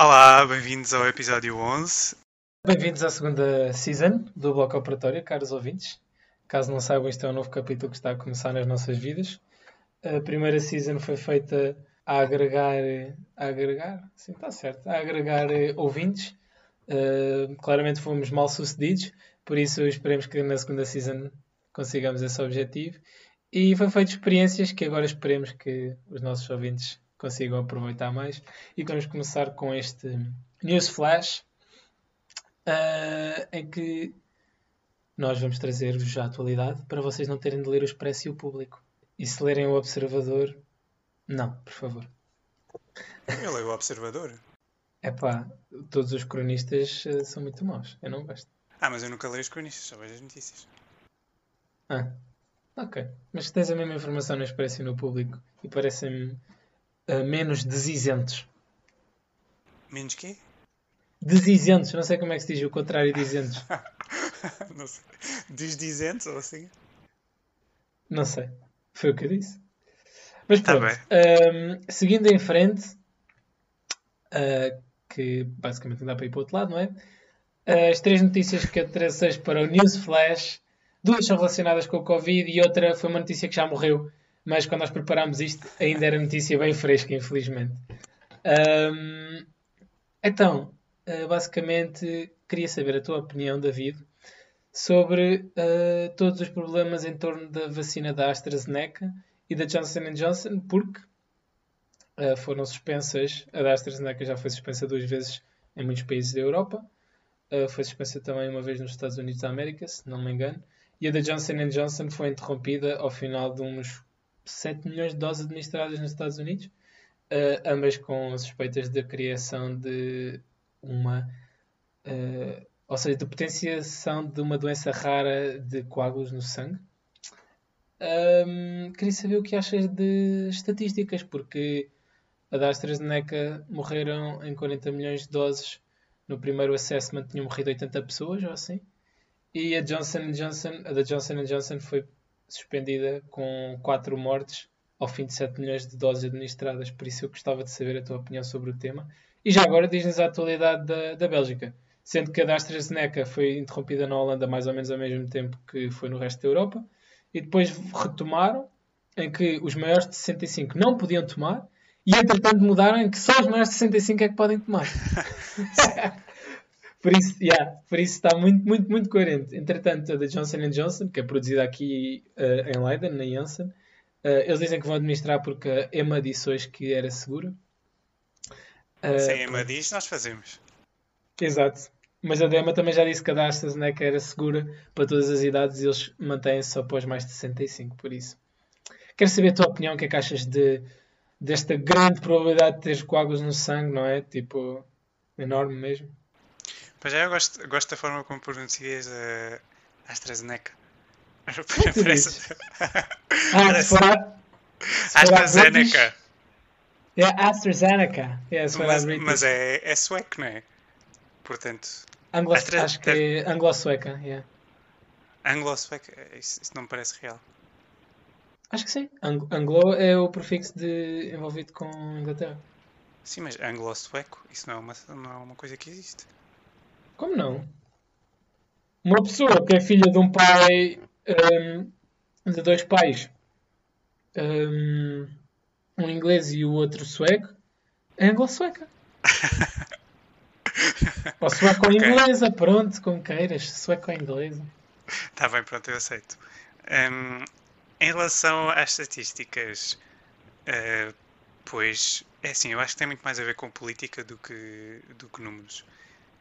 Olá, bem-vindos ao episódio 11. Bem-vindos à segunda season do Bloco Operatório, caros ouvintes. Caso não saibam, isto é um novo capítulo que está a começar nas nossas vidas. A primeira season foi feita a agregar, a agregar, sim, está certo, a agregar eh, ouvintes. Uh, claramente fomos mal sucedidos, por isso esperemos que na segunda season consigamos esse objetivo. E foi feito experiências que agora esperemos que os nossos ouvintes consigam aproveitar mais. E vamos começar com este News Flash, uh, em que nós vamos trazer-vos a atualidade para vocês não terem de ler o Expresso e o Público. E se lerem o Observador, não, por favor. Eu leio o Observador. É pá, todos os cronistas uh, são muito maus. Eu não gosto. Ah, mas eu nunca leio os cronistas, só vejo as notícias. Ah, ok. Mas tens a mesma informação no Expresso e no Público e parecem-me menos desisentos. Menos quê? Desisentos, não sei como é que se diz o contrário de isentos. não sei. Desdizentes ou assim? Não sei. Foi o que eu disse. Mas Tá pronto, um, seguindo em frente, uh, que basicamente não dá para ir para o outro lado, não é? Uh, as três notícias que eu trouxe para o News Flash, duas são relacionadas com o Covid e outra foi uma notícia que já morreu, mas quando nós preparámos isto ainda era notícia bem fresca, infelizmente. Um, então, uh, basicamente, queria saber a tua opinião, David, sobre uh, todos os problemas em torno da vacina da AstraZeneca e da Johnson Johnson, porque uh, foram suspensas. A da AstraZeneca já foi suspensa duas vezes em muitos países da Europa. Uh, foi suspensa também uma vez nos Estados Unidos da América, se não me engano. E a da Johnson Johnson foi interrompida ao final de uns 7 milhões de doses administradas nos Estados Unidos, uh, ambas com suspeitas da criação de uma. Uh, ou seja, de potenciação de uma doença rara de coágulos no sangue. Um, queria saber o que achas de estatísticas, porque a da AstraZeneca morreram em 40 milhões de doses. No primeiro assessment tinham morrido 80 pessoas, ou assim. E a Johnson Johnson, a da Johnson Johnson foi suspendida com 4 mortes ao fim de 7 milhões de doses administradas. Por isso eu gostava de saber a tua opinião sobre o tema. E já agora diz-nos a atualidade da, da Bélgica. Sendo que a da AstraZeneca foi interrompida na Holanda mais ou menos ao mesmo tempo que foi no resto da Europa. E depois retomaram em que os maiores de 65 não podiam tomar. E entretanto mudaram em que só os maiores de 65 é que podem tomar. por, isso, yeah, por isso está muito, muito, muito coerente. Entretanto, a da Johnson Johnson, que é produzida aqui uh, em Leiden, na Janssen, uh, eles dizem que vão administrar porque a EMA disse hoje que era segura. Uh, Se a EMA diz, nós fazemos. Exato. Mas a DEMA também já disse que a da AstraZeneca era segura para todas as idades e eles mantêm-se só após mais de 65, por isso. Quero saber a tua opinião, o que é que achas de, desta grande probabilidade de teres coágulos no sangue, não é? Tipo, enorme mesmo. Pois é, eu gosto, gosto da forma como pronuncias a AstraZeneca. Parece... ah, se for AstraZeneca. É AstraZeneca. Yeah, mas, mas é, é sueco, não é? Portanto. Anglo Astra... Acho que é anglo-sueca, yeah. Anglo-sueca? Isso, isso, não me parece real. Acho que sim. Ang anglo é o prefixo de envolvido com Inglaterra. Sim, mas anglo-sueco, isso não é, uma, não é uma coisa que existe. Como não? Uma pessoa que é filha de um pai. Um, de dois pais. Um, um inglês e o outro sueco. É anglo-sueca. Ou sueco ou okay. inglesa, pronto, como queiras, sueco ou inglesa. Está bem, pronto, eu aceito. Um, em relação às estatísticas, uh, pois, é assim, eu acho que tem muito mais a ver com política do que, do que números.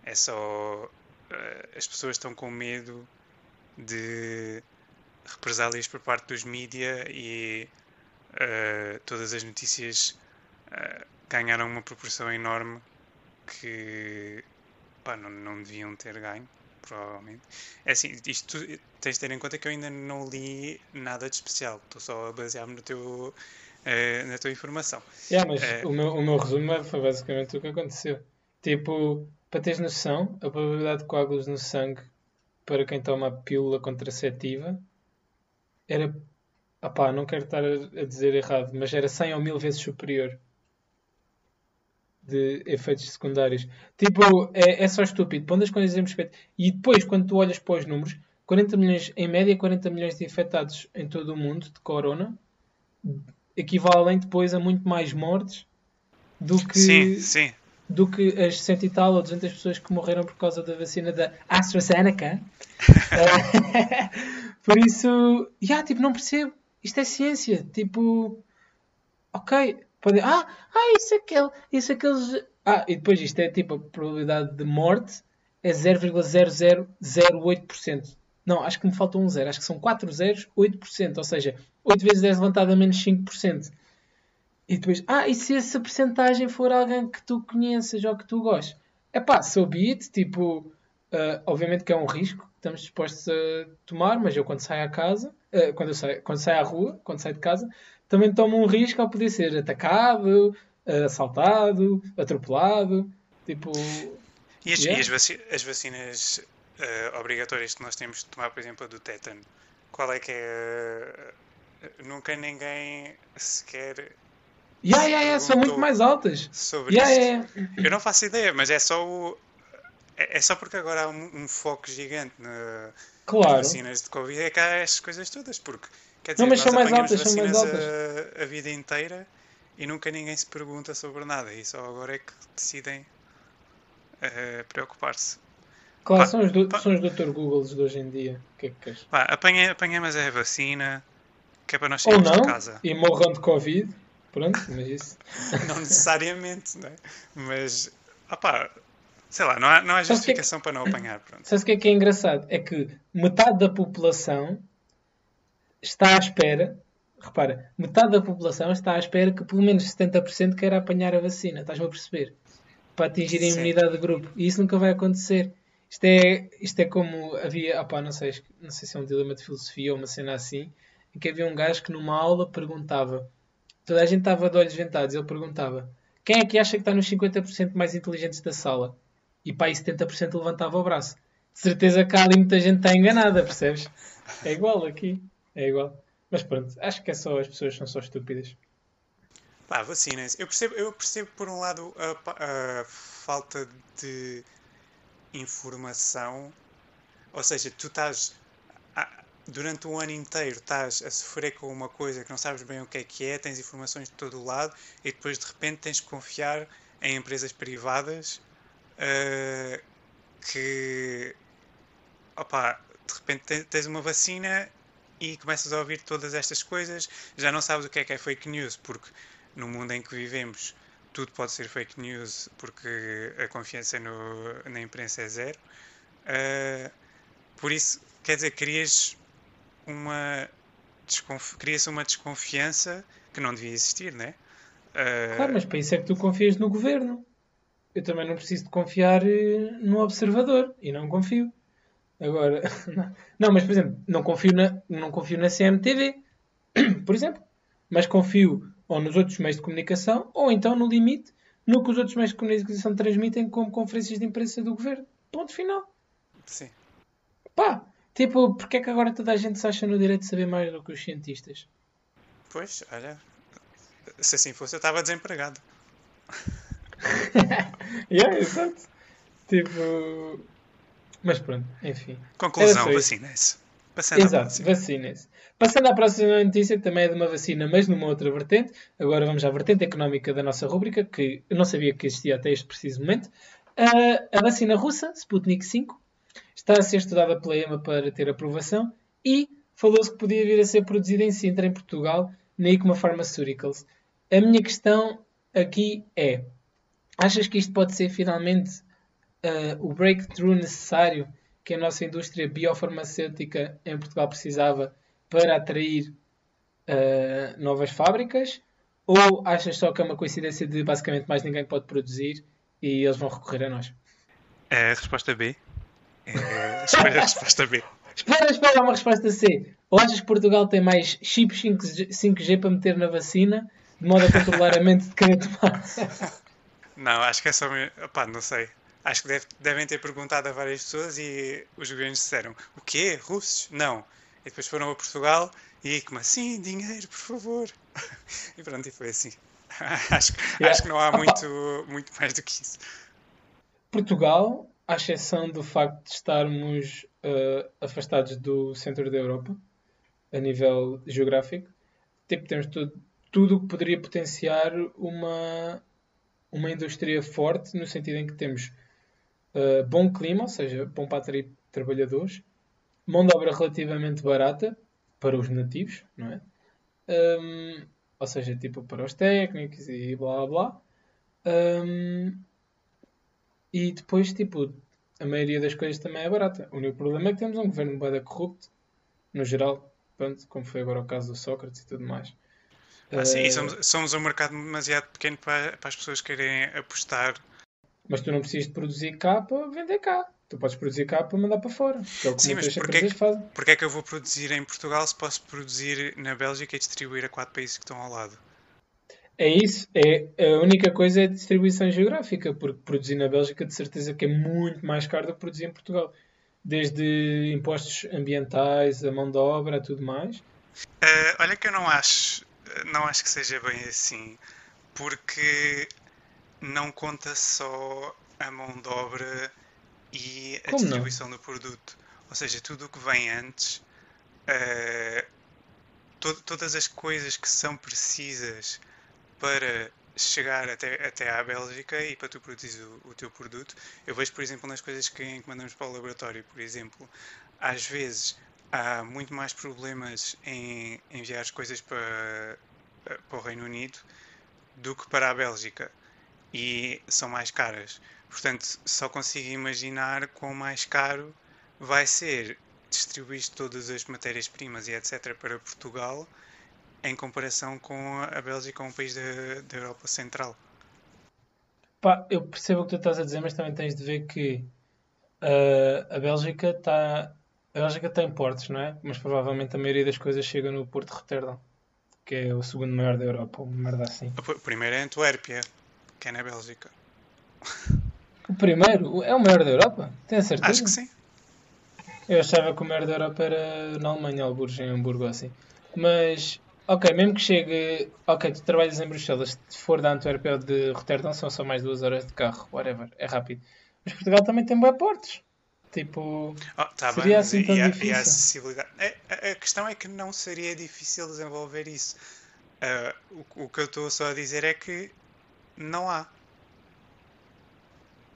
É só. Uh, as pessoas estão com medo de represálias por parte dos mídia e uh, todas as notícias ganharam uma proporção enorme que pá, não, não deviam ter ganho, provavelmente. É assim, isto tens de ter em conta que eu ainda não li nada de especial, estou só a basear-me no teu, uh, na tua informação. Yeah, mas uh, o, meu, o meu resumo foi basicamente o que aconteceu. Tipo, para teres noção, a probabilidade de coágulos no sangue para quem toma a pílula contraceptiva era. Opá, não quero estar a, a dizer errado, mas era 100 ou 1000 vezes superior de efeitos secundários. Tipo, é, é só estúpido. Pondo as coisas em perspectiva. E depois, quando tu olhas para os números, 40 milhões, em média, 40 milhões de infectados em todo o mundo de corona equivalem depois a muito mais mortes do que, Sim, sim. Do que as 100 e tal ou 200 pessoas que morreram por causa da vacina da AstraZeneca. Por isso, yeah, tipo, não percebo. Isto é ciência. Tipo, ok, pode. Ah, ah isso é aquele, isso é aqueles. Ah, e depois isto é tipo a probabilidade de morte é 0,0008%. Não, acho que me falta um zero. Acho que são 4 zeros, 8%. Ou seja, 8 vezes 10 levantado a menos 5%. E depois, ah, e se essa porcentagem for alguém que tu conheças ou que tu gostes? É pá, so be it. Tipo, uh, obviamente que é um risco que estamos dispostos a tomar, mas eu quando saio à casa, uh, quando, saio, quando saio à rua, quando saio de casa, também tomo um risco ao poder ser atacado, uh, assaltado, atropelado. Tipo. E as, yeah. e as, vaci as vacinas obrigatórias que nós temos de tomar, por exemplo, a do tétano, qual é que é. Nunca ninguém sequer Yeah, yeah, yeah, são muito mais altas. Sobre yeah, yeah, yeah. Eu não faço ideia, mas é só o. É, é só porque agora há um, um foco gigante na, claro. nas vacinas de Covid é que há estas coisas todas, porque quer dizer, não, mas nós são mais altas, são mais altas. A, a, vida inteira e nunca ninguém se pergunta sobre nada e só agora é que decidem uh, preocupar-se. Claro, pá, são, os do, pá, são os Dr. Googles de hoje em dia. O que é que queres? Pá, apanha, apanha, mas é a vacina, que é para nós não, a casa. E morram de Covid. Pronto, mas isso. não necessariamente, não é? Mas, opá, sei lá, não há, não há justificação que é... para não apanhar. Pronto. Sabe o que é que é engraçado? É que metade da população está à espera, repara, metade da população está à espera que pelo menos 70% queira apanhar a vacina, estás-me a perceber? Para atingir a imunidade de grupo. E isso nunca vai acontecer. Isto é, isto é como havia, opá, não sei, não sei se é um dilema de filosofia ou uma cena assim, em que havia um gajo que numa aula perguntava Toda a gente estava de olhos ventados. Ele perguntava: quem é que acha que está nos 50% mais inteligentes da sala? E pá, e 70% levantava o braço. De certeza que há ali muita gente está enganada, percebes? É igual aqui. É igual. Mas pronto, acho que é só as pessoas são só estúpidas. Pá, vacinas. Eu percebo, eu percebo por um lado a, a falta de informação. Ou seja, tu estás durante um ano inteiro estás a sofrer com uma coisa que não sabes bem o que é que é, tens informações de todo o lado e depois de repente tens que confiar em empresas privadas uh, que opa, de repente tens uma vacina e começas a ouvir todas estas coisas, já não sabes o que é que é fake news, porque no mundo em que vivemos tudo pode ser fake news porque a confiança no, na imprensa é zero. Uh, por isso, quer dizer, querias uma desconf... cria-se uma desconfiança que não devia existir, né? Uh... Claro, mas para isso é que tu confias no governo. Eu também não preciso de confiar eh, no observador e não confio. Agora, não, mas por exemplo, não confio na, não confio na CMTV, por exemplo, mas confio ou nos outros meios de comunicação ou então, no limite, no que os outros meios de comunicação transmitem como conferências de imprensa do governo. Ponto final. Sim. Pá, Tipo, porque é que agora toda a gente se acha no direito de saber mais do que os cientistas? Pois, olha, se assim fosse eu estava desempregado. yeah, exato. Tipo. Mas pronto, enfim. Conclusão, vacinem-se. Exato, vacinem-se. Passando à próxima notícia, também é de uma vacina, mas numa outra vertente. Agora vamos à vertente económica da nossa rúbrica, que eu não sabia que existia até este preciso momento. Uh, a vacina russa, Sputnik 5, está a ser estudada pela EMA para ter aprovação e falou-se que podia vir a ser produzida em Sintra, em Portugal, na Icoma Pharmaceuticals. A minha questão aqui é: achas que isto pode ser finalmente uh, o breakthrough necessário que a nossa indústria biofarmacêutica em Portugal precisava para atrair uh, novas fábricas? Ou achas só que é uma coincidência de basicamente mais ninguém pode produzir e eles vão recorrer a nós? É a resposta B. É, espera a resposta B. Espera, espera, uma resposta C. Ou achas que Portugal tem mais chips 5G, 5G para meter na vacina, de modo a controlar a mente de quem a tomar? Não, acho que é só. Opá, não sei. Acho que deve, devem ter perguntado a várias pessoas e os governos disseram: o quê? Russos? Não. E depois foram a Portugal e como assim? Dinheiro, por favor. E pronto, e foi assim. acho, Yeah. acho que não há muito, muito mais do que isso. Portugal, à exceção do facto de estarmos eh, afastados do centro da Europa, a nível geográfico, tipo, temos tudo, o que poderia potenciar uma, uma indústria forte, no sentido em que temos eh, bom clima, ou seja, bom para atrair trabalhadores, mão de obra relativamente barata para os nativos, não é? Hum, ou seja, tipo para os técnicos e blá blá blá. E depois, tipo, a maioria das coisas também é barata. O único problema é que temos um governo bada corrupto, no geral, pronto, como foi agora o caso do Sócrates e tudo mais. Ah, sim, Eh, e somos, somos um mercado demasiado pequeno para, para as pessoas querem apostar. Mas tu não precisas de produzir cá para vender cá. Tu podes produzir cá para mandar para fora. Que é o que Sim, mas porquê empresas fazem. Porque é que eu vou produzir em Portugal se posso produzir na Bélgica e distribuir a quatro países que estão ao lado? É isso. É, a única coisa é a distribuição geográfica, porque produzir na Bélgica de certeza que é muito mais caro do que produzir em Portugal. Desde impostos ambientais, a mão de obra, tudo mais. Ah, olha que eu não acho, não acho que seja bem assim, porque não conta só a mão de obra e a Como não? distribuição do produto. Ou seja, tudo o que vem antes, ah, to- todas as coisas que são precisas para chegar até, até à Bélgica e para tu produzires o, o teu produto. Eu vejo, por exemplo, nas coisas que encomendamos para o laboratório, por exemplo, às vezes há muito mais problemas em enviar as coisas para, para o Reino Unido do que para a Bélgica e são mais caras. Portanto, só consigo imaginar quão mais caro vai ser distribuir todas as matérias-primas e etc. para Portugal em comparação com a Bélgica, um país da, da Europa Central. Pá, eu percebo o que tu estás a dizer, mas também tens de ver que ah, a Bélgica está. A Bélgica tem portos, não é? Mas provavelmente a maioria das coisas chega no Porto de Roterdão, que é o segundo maior da Europa, uma merda assim. O pr- primeiro é Antuérpia, que é na Bélgica. O primeiro é o maior da Europa? Tenho certeza? Acho que sim. Eu achava que o maior da Europa era na Alemanha, algures em Hamburgo assim. Mas, ok, mesmo que chegue. Ok, tu trabalhas em Bruxelas, se for da Antuérpia ou de Roterdão, são só mais duas horas de carro, whatever, é rápido. Mas Portugal também tem bons portos. Tipo, Oh, tá Seria bem, assim e, tão a, e a difícil? acessibilidade? É, a, a questão é que não seria difícil desenvolver isso. Ah, o, o que eu estou só a dizer é que não há.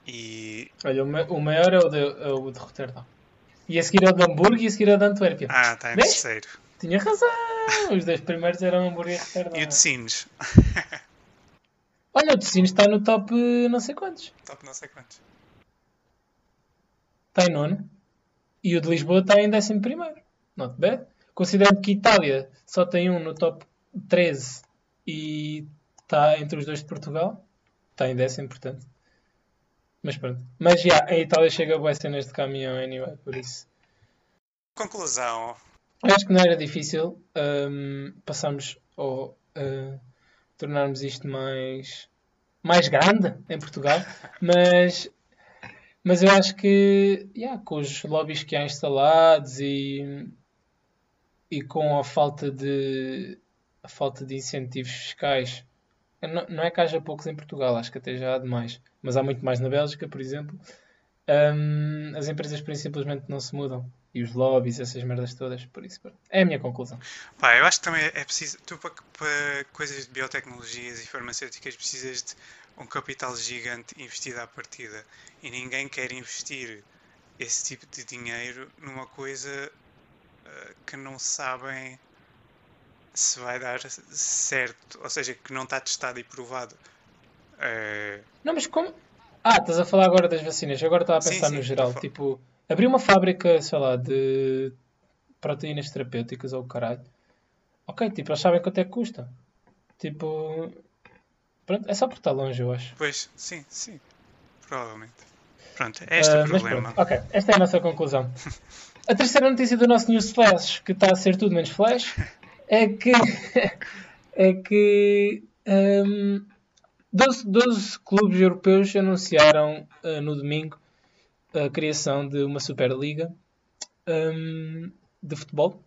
E. olha, o, ma- o maior é o, de, é o de Roterdão. E a seguir é o de Hamburgo e a seguir é o de Antuérpia. Ah, está em Vês? terceiro. Tinha razão! Os dois primeiros eram Hamburgo e Roterdão. E o de Sines? Olha, o de Sines está no top eh, não sei quantos. Top não sei quantos. Está em nono. E o de Lisboa está em décimo primeiro. Not bad. Considerando que Itália só tem um no top 13 e está entre os dois de Portugal. Está em décimo, portanto. Mas pronto. Mas já, a Itália chega a cenas de caminhão anyway, por isso. Conclusão. Eu acho que não era difícil hum, passarmos ou uh, tornarmos isto mais, mais grande em Portugal, mas, mas eu acho que yeah, com os lobbies que há instalados e, e com a falta de a falta de incentivos fiscais, não, não é que haja poucos em Portugal, acho que até já há demais, mas há muito mais na Bélgica, por exemplo. hum, as empresas simplesmente não se mudam. E os lobbies, essas merdas todas, por isso. É a minha conclusão. Pá, eu acho que também é preciso. Tu, para, para coisas de biotecnologias e farmacêuticas, precisas de um capital gigante investido à partida. E ninguém quer investir esse tipo de dinheiro numa coisa eh, que não sabem se vai dar certo. Ou seja, que não está testado e provado. Eh, Não, mas como. Ah, estás a falar agora das vacinas. Agora estava a Sim, pensar sim, no estou a geral. Tipo, abrir uma fábrica, sei lá, de proteínas terapêuticas ou o caralho. Ok, tipo, eles sabem quanto é que custa. Tipo. Pronto, é só porque está longe, eu acho. pois, sim, sim. Provavelmente. Pronto, é este Ah, o mas problema. pronto, ok, esta é a nossa conclusão. A terceira notícia do nosso News Flash, que está a ser tudo menos flash, é que, é que hum, 12, 12 clubes europeus anunciaram ah, no domingo a criação de uma Superliga hum, de futebol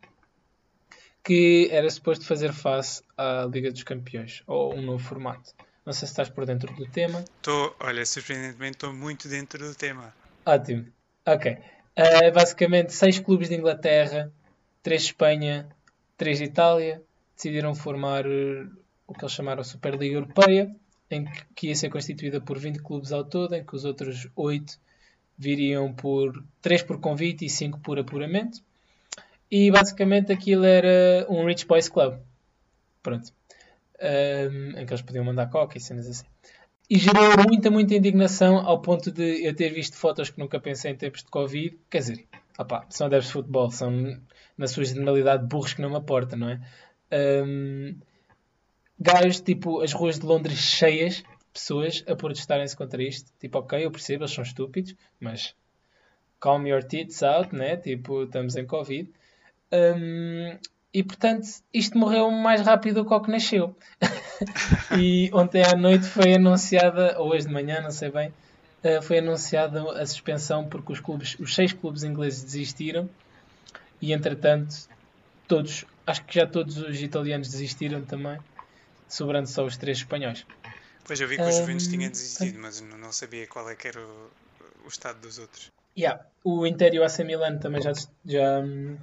que era suposto fazer face à Liga dos Campeões, ou um novo formato. Não sei se estás por dentro do tema. Estou, olha, surpreendentemente estou muito dentro do tema. Ótimo. Ok. Uh, basicamente, seis clubes de Inglaterra, três de Espanha, três de Itália, decidiram formar uh, o que eles chamaram Superliga Europeia, em que, que ia ser constituída por 20 clubes ao todo, em que os outros 8 viriam por 3 por convite e 5 por apuramento. E basicamente aquilo era um Rich Boys Club. Pronto. Um, em que eles podiam mandar coca e cenas assim. E gerou muita, muita indignação ao ponto de eu ter visto fotos que nunca pensei em tempos de Covid. Quer dizer, opá, são adeptos de futebol, são na sua generalidade burros que não me aporta, não é? Um, gajos, tipo, as ruas de Londres cheias pessoas a protestarem-se contra isto. Tipo, ok, eu percebo, eles são estúpidos, mas calm your tits out, né? Tipo, estamos em Covid. Um, e portanto, isto morreu mais rápido do que o que nasceu. e ontem à noite foi anunciada, ou hoje de manhã, não sei bem, uh, foi anunciada a suspensão porque os clubes, os seis clubes ingleses desistiram e entretanto todos, acho que já todos os italianos desistiram também, sobrando só os três espanhóis. Pois eu vi que o Juventus tinha desistido, mas não sabia qual é que era o, o estado dos outros. Yeah. O Inter e o AC Milan também já, já... Hum,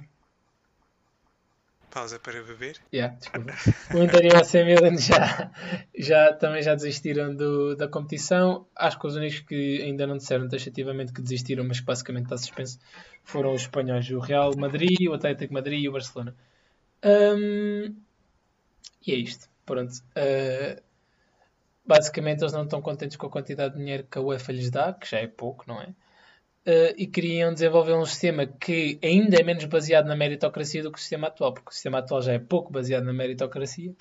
Pausa para beber. Yeah, desculpa. O Inter e o AC Milan já, já, também já desistiram do, da competição. Acho que os únicos que ainda não disseram taxativamente que desistiram, mas que basicamente está suspenso, foram os espanhóis. O Real Madrid, o Atlético Madrid e o Barcelona. Um, e é isto. Pronto. Uh, basicamente eles não estão contentes com a quantidade de dinheiro que a UEFA lhes dá, que já é pouco, não é? Uh, e queriam desenvolver um sistema que ainda é menos baseado na meritocracia do que o sistema atual, porque o sistema atual já é pouco baseado na meritocracia.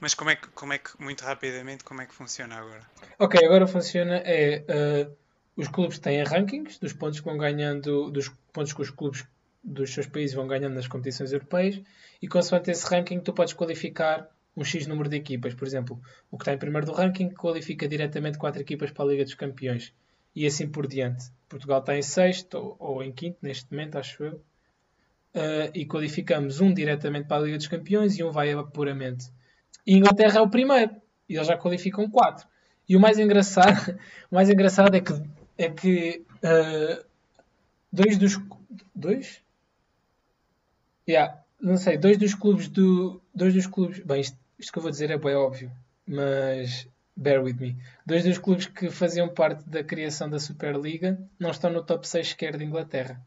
Mas como é que, como é que muito rapidamente, como é que funciona agora? Ok, agora funciona é uh, os clubes têm rankings dos pontos que vão ganhando, dos pontos que os clubes dos seus países vão ganhando nas competições europeias e consoante esse ranking tu podes qualificar um X número de equipas. Por exemplo, o que está em primeiro do ranking qualifica diretamente quatro equipas para a Liga dos Campeões. E assim por diante. Portugal está em sexto ou, em quinto neste momento, acho eu. Uh, e qualificamos um diretamente para a Liga dos Campeões e um vai a apuramento. E Inglaterra é o primeiro. E eles já qualificam quatro. E o mais engraçado, o mais engraçado é que, é que uh, dois dos. Dois? Yeah, não sei, dois dos clubes do. Dois dos clubes. Bem, isto, isto que eu vou dizer é bem óbvio, mas bear with me. Dois dos clubes que faziam parte da criação da Superliga não estão no top 6 sequer de Inglaterra.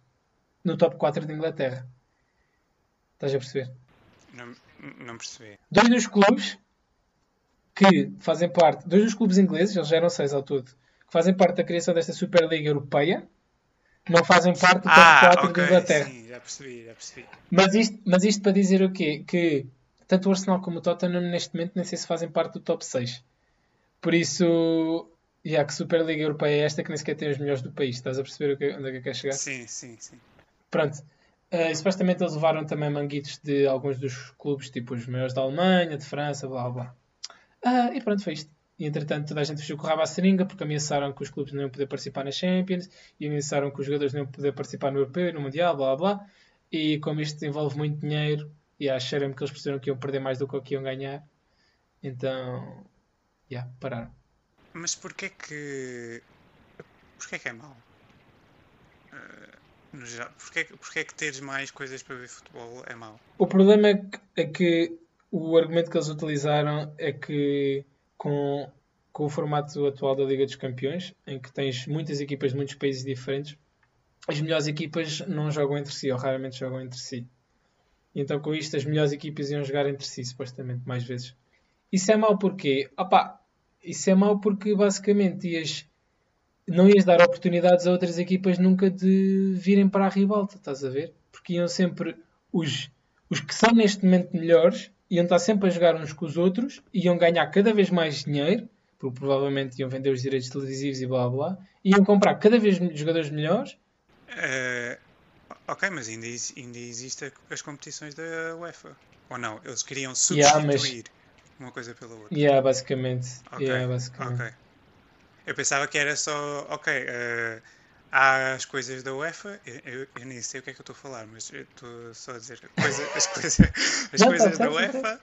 No top 4 de Inglaterra. Estás a perceber? Não, não percebi. Dois dos clubes que fazem parte, dois dos clubes ingleses, eles já eram seis ao todo, que fazem parte da criação desta Superliga Europeia, não fazem parte do top ah, 4 okay, de Inglaterra. Sim, já percebi, já percebi. Mas isto, mas isto para dizer o quê? Que tanto o Arsenal como o Tottenham neste momento nem sei se fazem parte do top 6. Por isso, já que Superliga Europeia é esta que nem sequer tem os melhores do país. Estás a perceber onde é que quer chegar? Sim, sim, sim. Pronto. Uh, supostamente eles levaram também manguitos de alguns dos clubes, tipo os maiores da Alemanha, de França, blá blá. Uh, e pronto, foi isto. E entretanto toda a gente fechou com o rabo à seringa porque ameaçaram que os clubes não iam poder participar nas Champions e ameaçaram que os jogadores não iam poder participar no Europeu e no Mundial, blá blá. E como isto envolve muito dinheiro, e acharam que eles perceberam que iam perder mais do que o que iam ganhar, então, já, yeah, pararam. Mas porquê que. Porquê que é mau? Uh, geral, porquê, porquê que teres mais coisas para ver futebol é mau? O problema é que, é que o argumento que eles utilizaram é que com, com o formato atual da Liga dos Campeões, em que tens muitas equipas de muitos países diferentes, as melhores equipas não jogam entre si, ou raramente jogam entre si. Então com isto as melhores equipas iam jogar entre si, supostamente, mais vezes. Isso é mau porque, opá, isso é mau porque basicamente ias, não ias dar oportunidades a outras equipas nunca de virem para a ribalta, estás a ver? Porque iam sempre os, os que são neste momento melhores, iam estar sempre a jogar uns com os outros, iam ganhar cada vez mais dinheiro, porque provavelmente iam vender os direitos televisivos e blá blá, iam comprar cada vez jogadores melhores. Uh, ok, mas ainda, ainda existem as competições da UEFA. Ou não? Eles queriam substituir Yeah, mas- uma coisa pela outra. Yeah, basicamente. Ok, Yeah, basicamente. ok. Eu pensava que era só, ok, eh, há as coisas da UEFA, eu, eu, eu nem sei o que é que eu estou a falar, mas eu estou só a dizer coisa, as, coisa, as Não, tá coisas da certo, tá UEFA.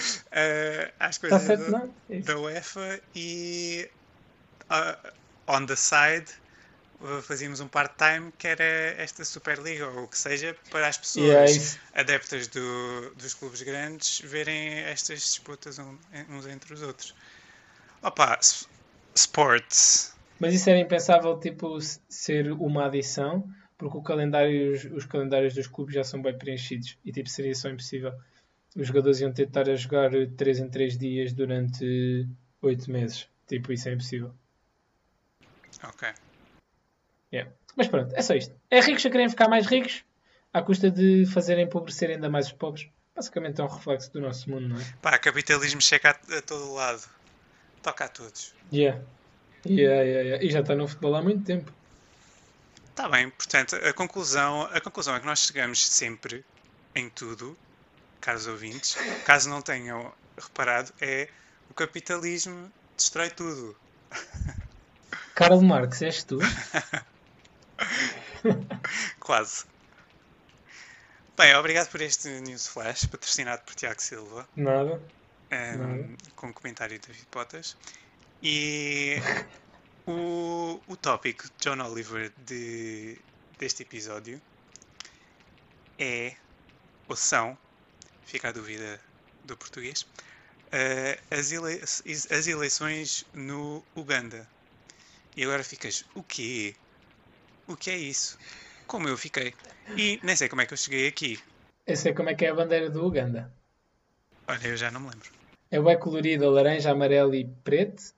eh, há as coisas certo, da, da UEFA e ah, on the side uh, fazíamos um part-time que era esta Superliga ou o que seja para as pessoas é isso. adeptas do- dos clubes grandes verem estas disputas uns entre os outros. Opa, sports. Mas isso era impensável, tipo, ser uma adição, porque o calendário, os, os calendários dos clubes já são bem preenchidos e, tipo, seria só impossível. Os jogadores iam tentar a jogar 3 em 3 dias durante 8 meses. Tipo, isso é impossível. Ok. Yeah. Mas pronto, é só isto. É ricos a querem ficar mais ricos à custa de fazerem empobrecer ainda mais os pobres. Basicamente é um reflexo do nosso mundo, não é? Pá, capitalismo chega a, a todo lado. Toca a todos. Yeah. Yeah, yeah, yeah. E já está no futebol há muito tempo. Está bem, portanto, a conclusão, a conclusão é que nós chegamos sempre em tudo, caros ouvintes, caso não tenham reparado, é o capitalismo destrói tudo. Karl Marx, és tu? Quase. Bem, obrigado por este News Flash, patrocinado por Tiago Silva, Nada. ehm, Nada. com comentário de David Potas. E o, o tópico de John Oliver de, deste episódio é, ou são, fica a dúvida do português, eh, as, ele- as eleições no Uganda. E agora ficas, o quê? O que é isso? Como eu fiquei. E nem sei como é que eu cheguei aqui. Eu sei como é que é a bandeira do Uganda. Olha, eu já não me lembro. É bem colorida, laranja, amarelo e preto,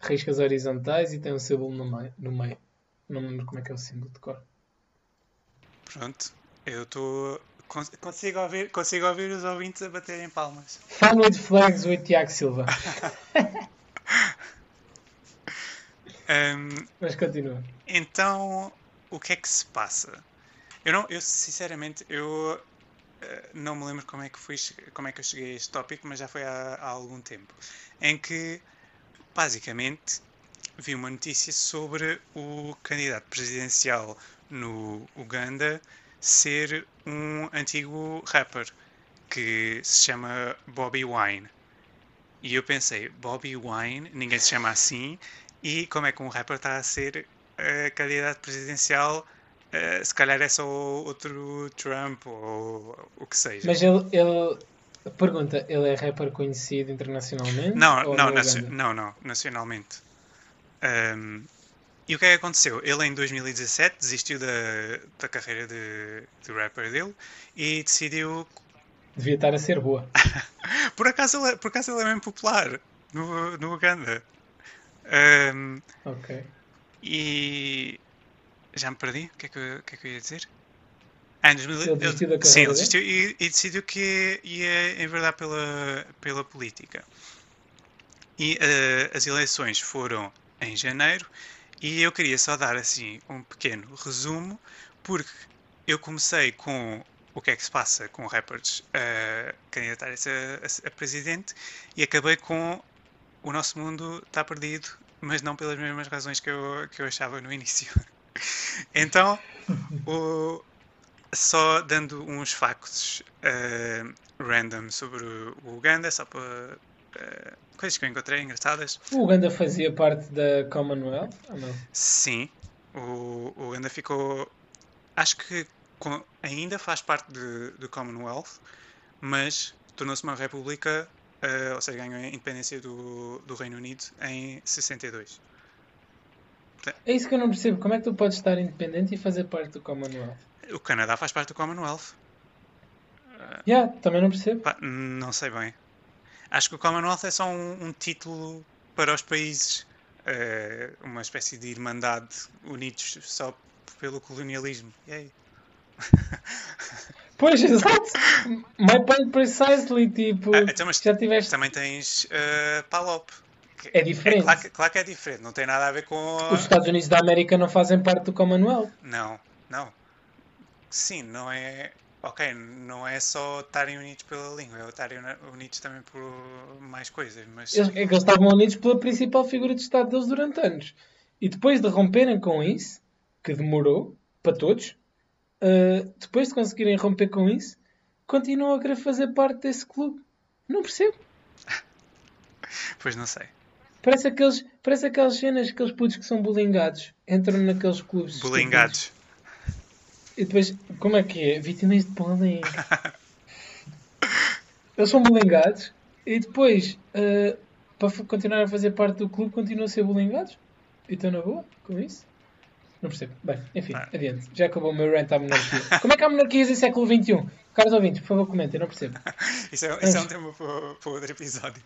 riscas horizontais e tem um símbolo no meio. No meio. Não me lembro como é que é o símbolo de cor. Pronto, eu estou. Consigo ouvir, consigo ouvir os ouvintes a baterem palmas. Fun with Flags with Tiago Silva. Ahm, Mas continua. então, o que é que se passa? Eu, não, eu sinceramente, eu eh, não me lembro como é, que fui, como é que eu cheguei a este tópico, mas já foi há, há algum tempo. Em que, basicamente, vi uma notícia sobre o candidato presidencial no Uganda ser um antigo rapper que se chama Bobby Wine. E eu pensei, Bobby Wine, ninguém se chama assim, e como é que um rapper está a ser eh, candidato presidencial? Eh, se calhar é só outro Trump ou o que seja. Mas ele, ele. Pergunta, ele é rapper conhecido internacionalmente? Não, não, Uganda? não, não, nacionalmente. Ahm, e o que é que aconteceu? Ele em 2017 desistiu da, da carreira de, de rapper dele e decidiu. Devia estar a ser boa. Por acaso ele, é- por acaso ele é mesmo popular no, no Uganda. Ahm, Ok. e. Já me perdi? O que é que, eu- que, é que eu ia dizer? Ah, em 2000 Ele desistiu da Sim, carreira ele dele? desistiu e, e decidiu que ia enverdar pela, pela política. E eh, as eleições foram em janeiro e eu queria só dar assim um pequeno resumo porque eu comecei com o que é que se passa com rappers a candidatarem-se a, a- a presidente e acabei com o nosso mundo está perdido, mas não pelas mesmas razões que eu, que eu achava no início. então, o, só dando uns factos eh, random sobre o Uganda, só para eh, coisas que eu encontrei engraçadas. O Uganda fazia parte da Commonwealth? Ou não? Sim, o, o Uganda ficou. Acho que com- ainda faz parte de- do Commonwealth, mas tornou-se uma república, eh, ou seja, ganhou a independência do, do Reino Unido em 62. É isso que eu não percebo. Como é que tu podes estar independente e fazer parte do Commonwealth? O Canadá faz parte do Commonwealth. Yeah, também não percebo. Pá, não sei bem. Acho que o Commonwealth é só um, um título para os países, eh, uma espécie de irmandade unidos só pelo colonialismo. E aí? Pois, exato. My point precisely, tipo, Ah, então, mas já tiveste... Também tens eh, PALOP. É diferente. claro, que, claro que é diferente, não tem nada a ver com. a- Os Estados Unidos da América não fazem parte do Commonwealth. Não, não. Sim, não é. Ok, não é só estarem unidos pela língua, é estarem uni- unidos também por mais coisas, mas. Eles, é que eles estavam unidos pela principal figura de Estado deles durante anos. E depois de romperem com isso, que demorou para todos, uh, depois de conseguirem romper com isso, continuam a querer fazer parte desse clube. Não percebo. Pois não sei. Parece aqueles, parece aquelas cenas, aqueles putos que são bulingados, entram naqueles clubes. Bulingados. E depois, como é que é? Vítimas de bullying. Eles são bulingados e depois, uh, para continuar a fazer parte do clube, continuam a ser bulingados. E estão na boa com isso? Não percebo. Bem, enfim, ah. adiante. Já acabou o meu rant à monarquia. Como é que há monarquias em século XXI? Caros ouvintes, por favor, comentem, não percebo. isso, é, isso é um tema para, para outro episódio.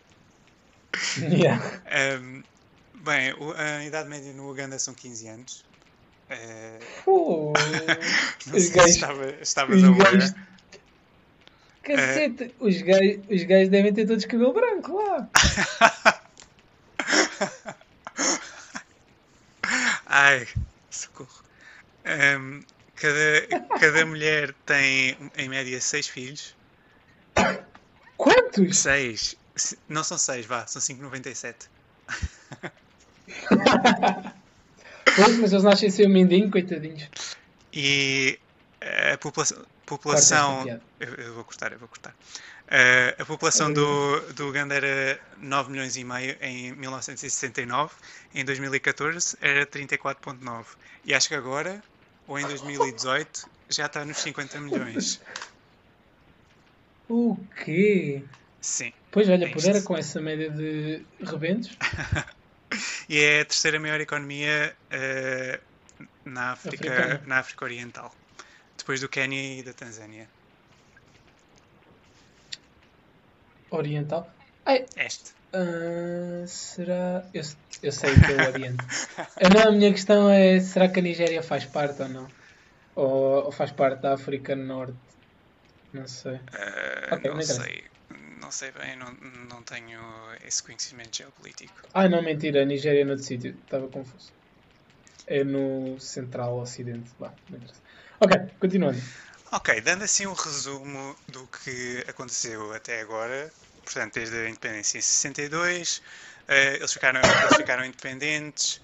Yeah. Um, bem, a Idade Média no Uganda são 15 anos. Uh, não sei gajos, se estava, estavas a ver. Cacete, uh, os, gajos, os gajos devem ter todos cabelo branco lá. Ai, socorro. Um, cada, cada mulher tem, em média, seis filhos. Quantos? Seis. Não são seis, vá, são 5,97. pois, mas eles nascem sem o mindinho, coitadinhos. E a população. população eu, eu, vou cortar, eu vou cortar. Uh, a população do, do Uganda era 9 milhões e meio em 1969, em 2014 era 34,9. E acho que agora, ou em 2018, já está nos 50 milhões. O quê? Sim. Pois olha, é pudera com essa média de rebentos. e é a terceira maior economia uh, na, África, na África Oriental. Depois do Quênia e da Tanzânia. Oriental? Ai, este. Uh, será. Eu, eu sei que é o Oriente. não, a minha questão é: será que a Nigéria faz parte ou não? Ou, ou faz parte da África Norte? Não sei. Uh, okay, não, sei. Não sei bem, não, não tenho esse conhecimento geopolítico. Ah, não, mentira. A Nigéria é no outro sítio. Estava confuso. É no Central Ocidente. Bah, não interessa. Ok, continuando. Ok, dando assim um resumo do que aconteceu até agora, portanto, desde a independência em 62, uh, eh, eles, ficaram, eles ficaram independentes.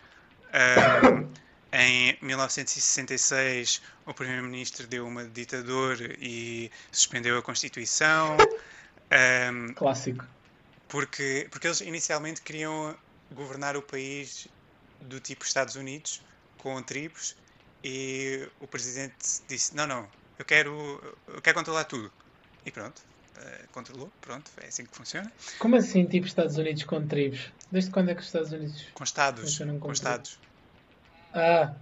Um, em 1966, o primeiro-ministro deu uma de ditador e suspendeu a Constituição. Um, Clássico. Porque, porque eles inicialmente queriam governar o país do tipo Estados Unidos, com tribos, e o presidente disse: Não, não, eu quero, eu quero controlar tudo. E pronto, uh, controlou, pronto, é assim que funciona. Como assim, tipo Estados Unidos com tribos? Desde quando é que os Estados Unidos com Estados? Com, com Estados. Ah,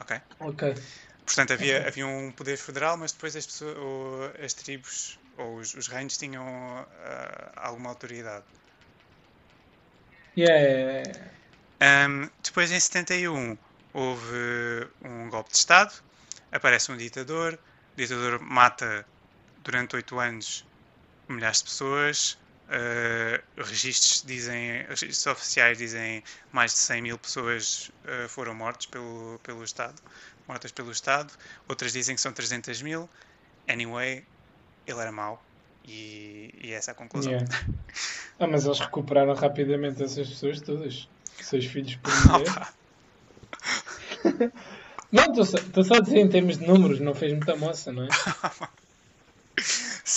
ok. Ok. Portanto, havia, okay. havia um poder federal, mas depois as, pessoas, ou, as tribos ou os, os reinos tinham uh, alguma autoridade. Yeah. Um, depois, em 71, houve um golpe de Estado, aparece um ditador, o ditador mata durante oito anos milhares de pessoas, uh, registros dizem, registros oficiais dizem mais de 100 mil pessoas uh, foram mortas pelo, pelo Estado, mortas pelo Estado, outras dizem que são 300 mil. Anyway, ele era mau e, e essa é a conclusão. Yeah. Ah, mas eles recuperaram rapidamente essas pessoas todas. Seis filhos por mulher. não, estou só a dizer em termos de números, não fez muita moça, não é?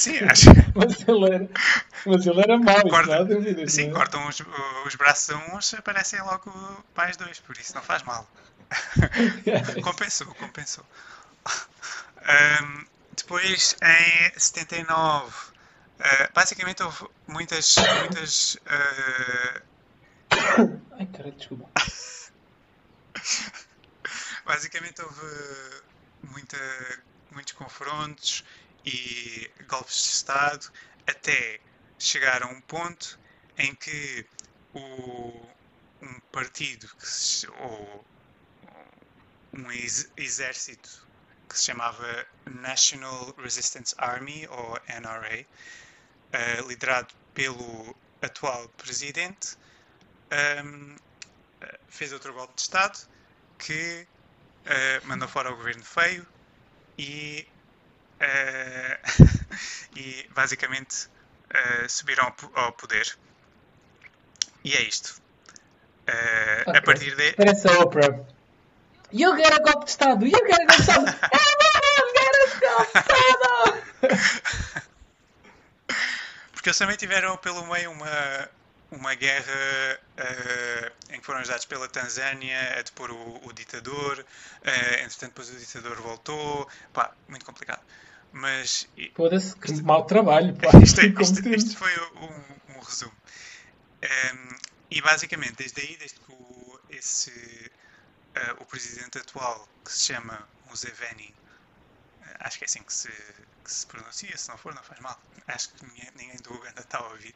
Sim, acho mas ele era, mas ele era mau, Corta, dúvidas, Sim, é? cortam os, os braços a uns, aparecem logo mais dois, por isso não faz mal. compensou, compensou. Um, depois, em 79, uh, basicamente houve muitas. muitas uh... Ai, caralho, desculpa. basicamente houve muita, muitos confrontos e golpes de Estado até chegar a um ponto em que o, um partido se, ou um exército que se chamava National Resistance Army ou NRA, uh, eh, liderado pelo atual presidente, um, ehm, eh, fez outro golpe de Estado que uh, mandou fora o governo feio e e basicamente uh, subiram ao, ao, poder. E é isto. Uh, Ok. A partir de. Parece a Oprah. You get a golpe de Estado! You get a golpe de Estado! Everyone get a golpe de Estado! Porque eles também tiveram pelo meio uma, uma guerra eh, em que foram ajudados pela Tanzânia a depor o, o ditador. eh, entretanto, depois o ditador voltou. Pá, muito complicado. Mas Foda-se, que mau trabalho, pá. isto, é- isto- isto foi um, um resumo. Em, e basicamente, desde aí, desde que o, esse, eh, o presidente atual, que se chama Museveni, eh, acho que é assim que se, que se pronuncia, se não for, não faz mal. Acho que ninguém, ninguém do Uganda está a ouvir.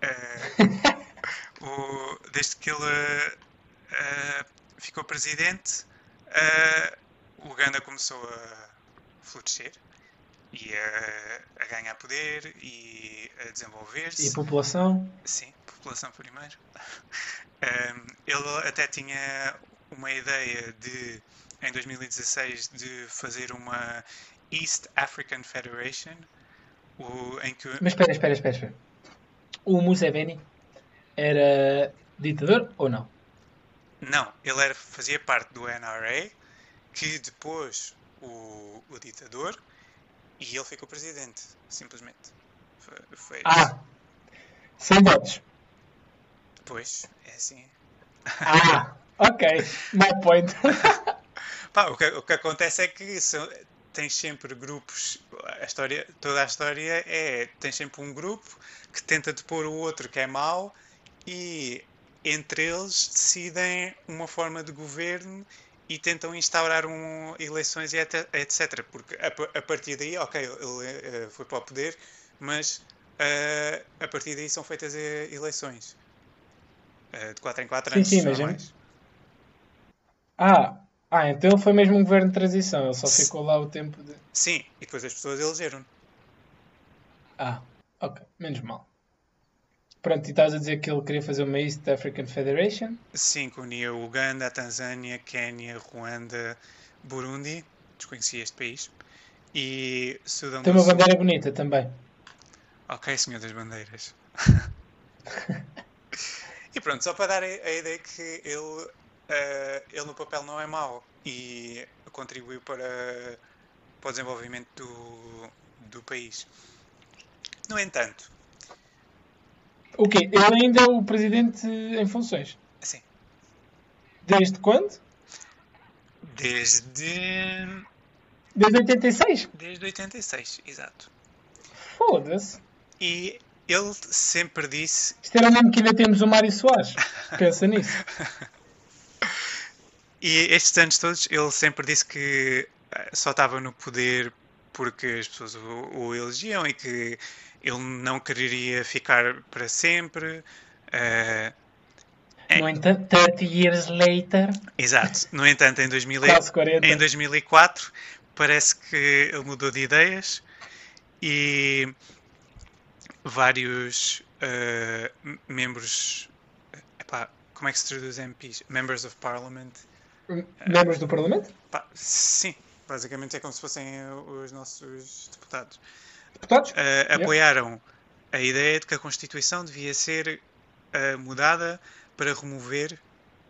Eh, o- desde que ele ficou presidente, o Uganda começou a florescer e a, a ganhar poder e a E desenvolver-se. a população? Sim, população primeiro. Um, ele até tinha uma ideia de, em 2016, de fazer uma East African Federation, o, em que Mas espera, espera, espera, espera. O Museveni era ditador ou não? não, ele era, fazia parte do NRA, que depois o, o ditador e ele ficou presidente, simplesmente. Foi, foi isso. Ah! Sem votos. Depois, é assim. Ah! Ok. My point. Pá, o, que, o que acontece é que são- tens sempre grupos, a história, toda a história é, tens sempre um grupo que tenta depor o outro que é mau e entre eles decidem uma forma de governo e tentam instaurar um, eleições e et- etc. Porque a, a partir daí, ok, ele eh, foi para o poder, mas eh, a partir daí são feitas eh, eleições. Eh, de 4 em 4 Sim, anos. sim, não mas. Ah! Ah, então ele foi mesmo um governo de transição. Ele só S- ficou lá o tempo de. Sim, e depois as pessoas elegeram. Ah, ok. Menos mal. Pronto, e estás a dizer que ele queria fazer uma East African Federation? Sim, que unia Uganda, a Tanzânia, Quénia, Ruanda, Burundi, desconhecia este país, e Sudão Tem uma Sul. bandeira bonita também. Ok, senhor das bandeiras. e pronto, só para dar a, a ideia que ele, eh, ele no papel não é mau e contribuiu para, para o desenvolvimento do, do país. No entanto, O quê? Ele ainda é o presidente em funções. assim, Desde quando? desde, Desde 86? desde 86, exato. Foda-se. E ele sempre disse Isto era o mesmo que ainda temos o Mário Soares. Pensa nisso. E estes anos todos ele sempre disse que eh, só estava no poder porque as pessoas o, o elegiam e que ele não quereria ficar para sempre. eh, É. No entanto, 30 years later, exato. No entanto, em, 2000, e- quase 40. em 2004 parece que ele mudou de ideias e vários eh, m- membros. epá, como é que se traduz MPs? Members of Parliament. Membros do Parlamento? Pá, sim, basicamente é como se fossem uh, os nossos deputados. Deputados? Uh, Yeah. apoiaram a ideia de que a Constituição devia ser uh, mudada para remover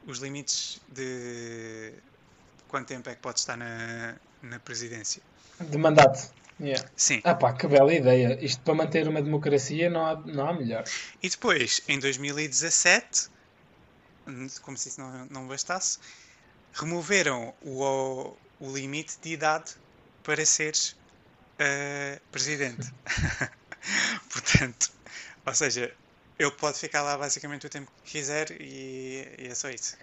os limites de quanto tempo é que pode estar na, na presidência. De mandato. Yeah. Sim. Ah pá, que bela ideia. Isto para manter uma democracia não há, não há melhor. E depois, em 2017, hum, como se isso não, não bastasse, removeram o, o limite de idade para seres uh, presidente. Portanto, ou seja, ele pode ficar lá basicamente o tempo que quiser e, e é só isso.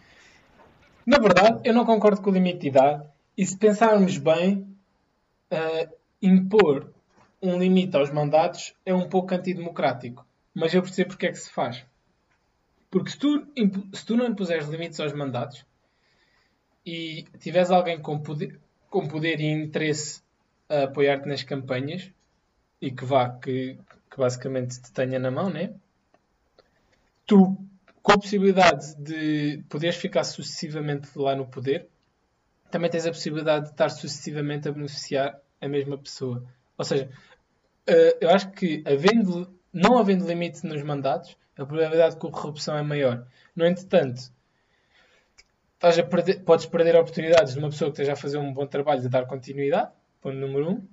Na verdade, eu não concordo com o limite de idade. E se pensarmos bem, eh, impor um limite aos mandatos é um pouco antidemocrático. Mas eu percebo porque é que se faz. Porque se tu, se tu não impuseres limites aos mandatos e tiveres alguém com poder, com poder e interesse a apoiar-te nas campanhas e que vá, que, que basicamente te tenha na mão, né? Tu, com a possibilidade de poderes ficar sucessivamente lá no poder, também tens a possibilidade de estar sucessivamente a beneficiar a mesma pessoa. Ou seja, eh, eu acho que havendo, não havendo limite nos mandatos, a probabilidade de corrupção é maior. No entretanto, estás a perder, podes perder oportunidades de uma pessoa que esteja a fazer um bom trabalho de dar continuidade, ponto número um.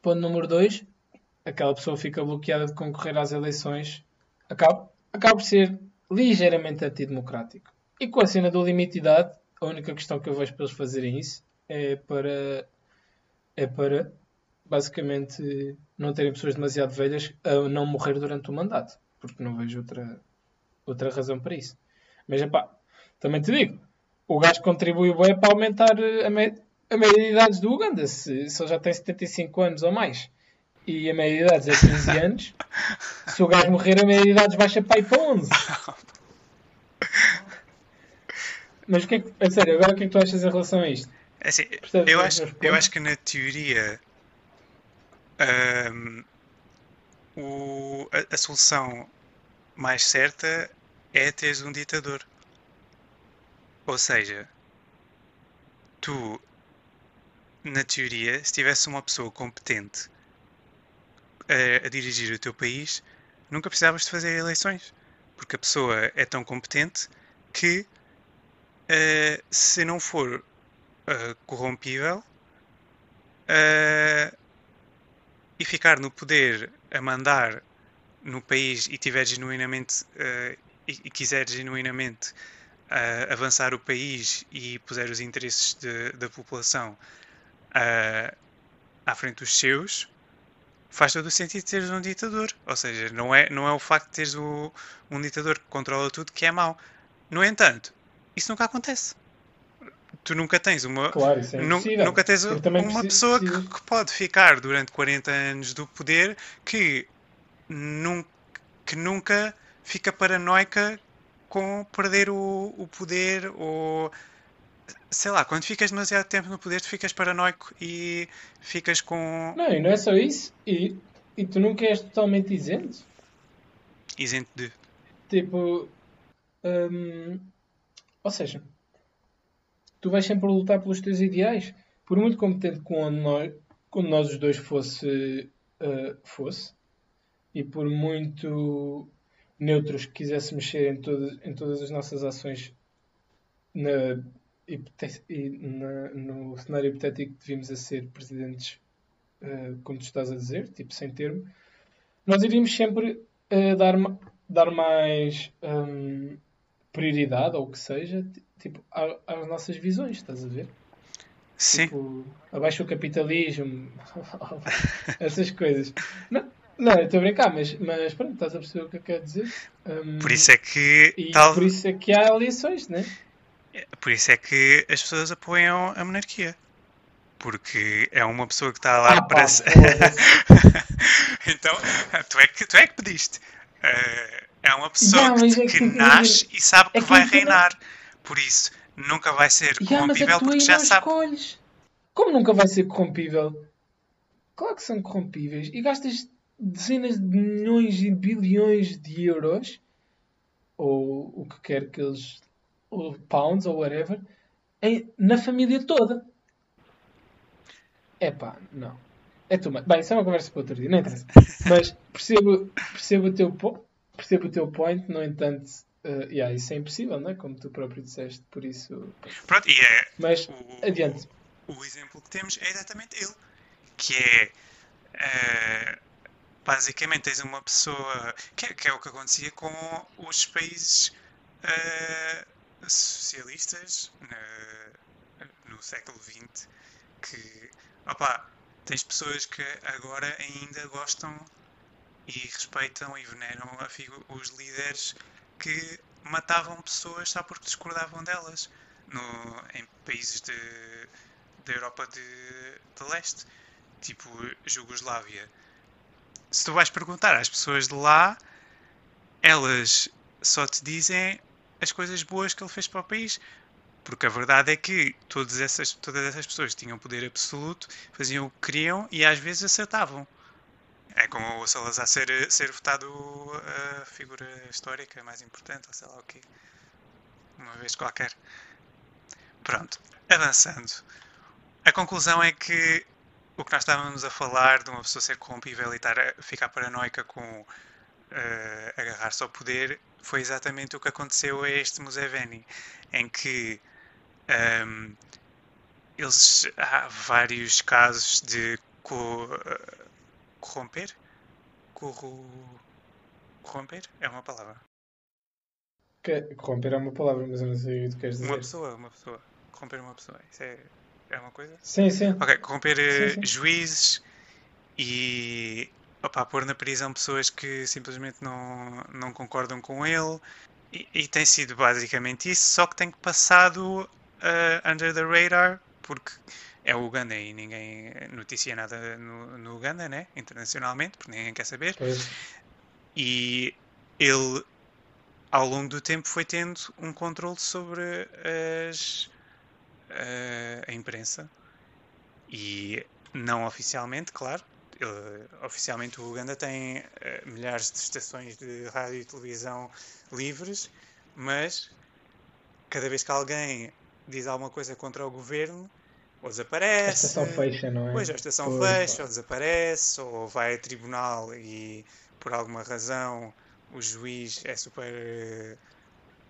Ponto número dois, aquela pessoa fica bloqueada de concorrer às eleições, acaba, acaba por ser ligeiramente antidemocrático. E com a cena do limite de idade, a única questão que eu vejo para eles fazerem isso é para, é para basicamente não terem pessoas demasiado velhas a não morrer durante o mandato, porque não vejo outra, outra razão para isso. Mas, pá, também te digo, o gajo contribui bem para aumentar a, me a média de idades do Uganda. Se, se ele já tem 75 anos ou mais e a média de idades é 15 anos, se o gajo morrer, a média de idades baixa para aí para 11. Mas o que é que, a sério, agora o que é que tu achas em relação a isto? É assim, eu, acho, eu acho que na teoria um, o, a, a, solução mais certa é teres um ditador. Ou seja, tu, na teoria, se tivesse uma pessoa competente a, a dirigir o teu país, nunca precisavas de fazer eleições. Porque a pessoa é tão competente que, uh, se não for uh, corrompível, uh, e ficar no poder a mandar no país e tiver genuinamente e, e quiser genuinamente avançar o país e puser os interesses de, da população uh, à frente dos seus, faz todo o sentido teres um ditador. Ou seja, não é, não é o facto de teres o, um ditador que controla tudo que é mau. No entanto, isso nunca acontece. Tu nunca tens uma. Claro, é nu, nunca tens uma pessoa que, que, pode ficar durante 40 anos do poder que, num, que nunca fica paranoica com perder o, o poder ou sei lá, quando ficas demasiado tempo no poder, tu ficas paranoico e ficas com. Não, e não é só isso. E, e tu nunca és totalmente isento. Isento de. Tipo. Hum, ou seja, tu vais sempre lutar pelos teus ideais. Por muito competente quando nós, quando nós os dois fosse, uh, fosse, e por muito neutros que quisesse mexer em, todo, em todas as nossas ações na, na, no cenário hipotético que devíamos a ser presidentes, uh, como tu estás a dizer, tipo sem termo, nós iríamos sempre uh, dar, dar mais um, prioridade, ou o que seja, tipo, às nossas visões, estás a ver? Sim. Tipo, abaixo o capitalismo, essas coisas. Não, não, estou a brincar, mas, mas pronto, estás a perceber o que eu quero dizer. Um, por isso é que. E tal... por isso é que há eleições, né? Por isso é que as pessoas apoiam a monarquia. Porque é uma pessoa que está lá ah, para. Então, tu é, que, tu é que pediste. Uh, é uma pessoa que, é que, que nasce e sabe que é vai reinar. Por isso, nunca vai ser corrompível é porque já sabe. Escolhes. Como nunca vai ser corrompível? Claro que são corrompíveis. E gastas dezenas de milhões e bilhões de euros, ou o que quer que eles, ou pounds ou whatever, em, na família toda. É pá, não. É tu, Bem, isso é uma conversa para outro dia, não interessa. Mas percebo, percebo, o, teu, percebo o teu point, no entanto, uh, yeah, isso é impossível, não é? Como tu próprio disseste, por isso. Pronto, e é. Mas, o, adiante. O, o, exemplo que temos é exatamente ele, que é. Uh, basicamente tens uma pessoa que é, que é, o que acontecia com os países uh, socialistas na, no século XX que opa, tens pessoas que agora ainda gostam e respeitam e veneram os líderes que matavam pessoas só porque discordavam delas. No, em países de, da Europa de, de leste tipo Jugoslávia. Se tu vais perguntar às pessoas de lá, elas só te dizem as coisas boas que ele fez para o país. Porque a verdade é que todas essas, todas essas pessoas tinham poder absoluto, faziam o que queriam e às vezes acertavam. É como o Salazar ser, ser votado a figura histórica mais importante, ou sei lá o quê. Uma vez qualquer. Pronto, avançando. A conclusão é que o que nós estávamos a falar de uma pessoa ser corrompível e estar a ficar paranoica com uh, agarrar-se ao poder foi exatamente o que aconteceu a este Museveni, em que um, eles há vários casos de co, corromper, corro, corromper é uma palavra. Que, corromper é uma palavra, mas eu não sei o que queres dizer. Uma pessoa, uma pessoa, corromper uma pessoa, isso é, é uma coisa? Sim, sim. Ok, corromper Sim, sim. juízes e opá, pôr na prisão pessoas que simplesmente não, não concordam com ele. E, e tem sido basicamente isso, só que tem passado uh, under the radar, porque é o Uganda e ninguém noticia nada no, no Uganda, né? internacionalmente, porque ninguém quer saber. Pois. E ele, ao longo do tempo, foi tendo um controle sobre as, eh, a imprensa e não oficialmente, claro. Ele- oficialmente o Uganda tem eh, milhares de estações de rádio e televisão livres, mas cada vez que alguém diz alguma coisa contra o governo, ou A desaparece, estação fecha, não é? Pois, a estação Pois, fecha, pá. ou desaparece, ou vai a tribunal e por alguma razão o juiz é super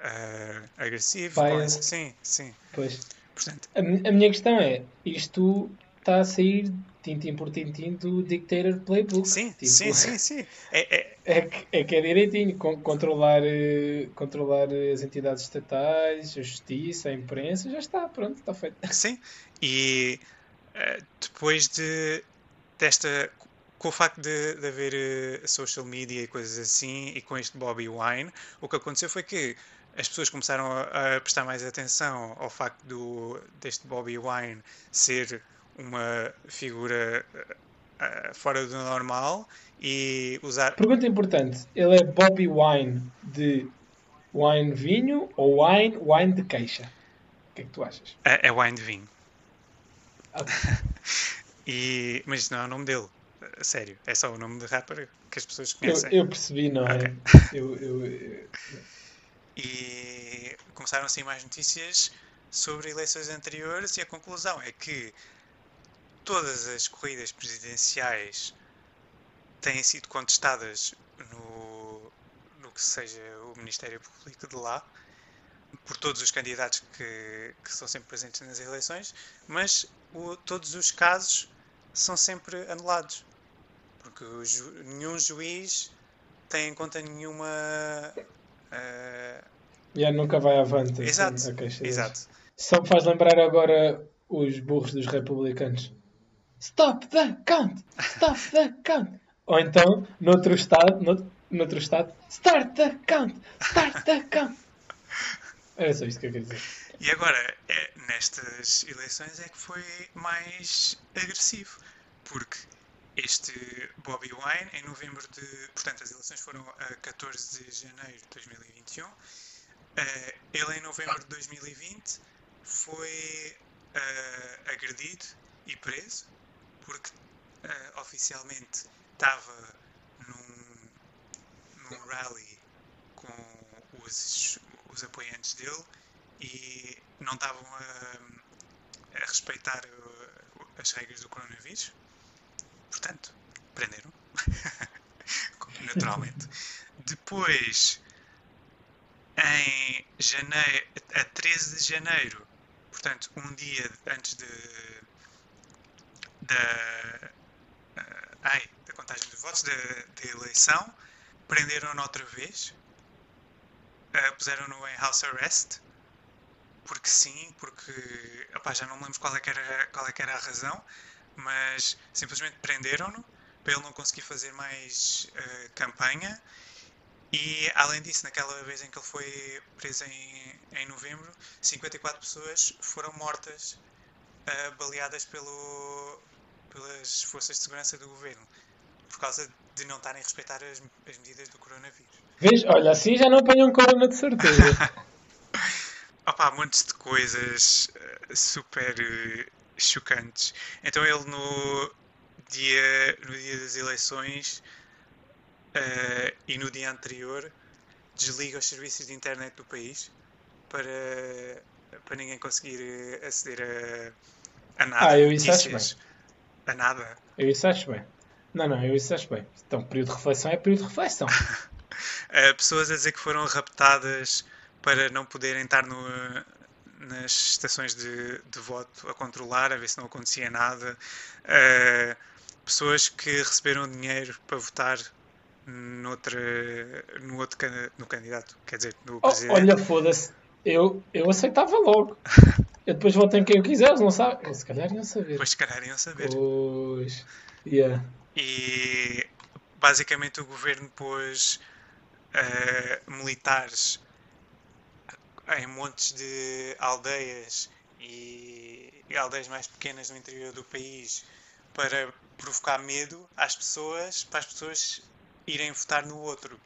eh, agressivo. isso. Sim, sim. Pois. Portanto, A, a minha questão é, isto está a sair tintim por tintim do Dictator Playbook. sim, Tipo, sim, sim, sim. É, é- É que, é que é direitinho, con- controlar, eh, controlar as entidades estatais, a justiça, a imprensa, já está, pronto, está feito. sim. E eh, depois de desta. Com o facto de, de haver eh, social media e coisas assim, e com este Bobby Wine, o que aconteceu foi que as pessoas começaram a, a prestar mais atenção ao facto do, deste Bobby Wine ser uma figura eh, eh, fora do normal e usar. Pergunta importante, ele é Bobby Wine de wine vinho ou wine wine de queixa? O que é que tu achas? É, é wine de vinho. Ok. E, mas isso não é o nome dele, a sério. É só o nome de rapper que as pessoas Eu, conhecem. eu percebi, não é? Ok. Eu, eu- eu- E começaram assim mais notícias sobre eleições anteriores e a conclusão é que todas as corridas presidenciais têm sido contestadas no, no que seja o Ministério Público de lá por todos os candidatos que, que são sempre presentes nas eleições, mas o- todos os casos são sempre anulados porque ju- nenhum juiz tem em conta nenhuma eh, já nunca vai avante. assim, Exato, a queixa deles. exato. Só me faz lembrar agora os burros dos republicanos. Stop the count! Stop the count! Ou então, noutro estado, noutro, noutro estado, start the count! Start the count! Era só isto que eu queria dizer. E agora, é, nestas eleições é que foi mais agressivo, porque este Bobby Wine, em novembro de. Portanto, as eleições foram a 14 de janeiro de 2021. eh, ele, em novembro de 2020, foi eh, agredido e preso, porque eh, oficialmente estava num, num rally com os, os apoiantes dele e não estavam a, a respeitar uh, as regras do coronavírus. Portanto, prenderam. Naturalmente. Depois, em janeiro, a 13 de janeiro, portanto, um dia antes de, da, ah, ai, da contagem dos votos, da, da eleição, prenderam-no outra vez, ah, puseram-no em house arrest, porque sim, porque opá, já não me lembro qual é, era, qual é era a razão, mas simplesmente prenderam-no para ele não conseguir fazer mais ah, campanha. E além disso, naquela vez em que ele foi preso em, em novembro, 54 pessoas foram mortas, ah, baleadas pelo, pelas forças de segurança do governo, por causa de não estarem a respeitar as, as medidas do coronavírus. Vês? Olha, assim já não apanham corona de certeza. Opa, montes de coisas eh, super eh, chocantes. Então ele no dia, no dia das eleições eh, e no dia anterior desliga os serviços de internet do país para, para ninguém conseguir aceder a, a nada. Ah, eu isso acho notícias. A nada. Eu isso acho bem. Não, não, eu isso acho bem. Então, período de reflexão é período de reflexão. Uh, pessoas a dizer que foram raptadas para não poderem estar no, nas estações de, de voto a controlar, a ver se não acontecia nada. Uh, pessoas que receberam dinheiro para votar noutra, no outro no candidato, quer dizer, no Oh, presidente. olha, foda-se. Eu, eu aceitava logo. Eu depois voto em quem eu quiser, eles não sabem. Se calhar iam saber. Depois, se calhar, iam saber. Pois. Yeah. E basicamente o governo pôs eh, militares em montes de aldeias e, e aldeias mais pequenas no interior do país para provocar medo às pessoas, para as pessoas irem votar no outro.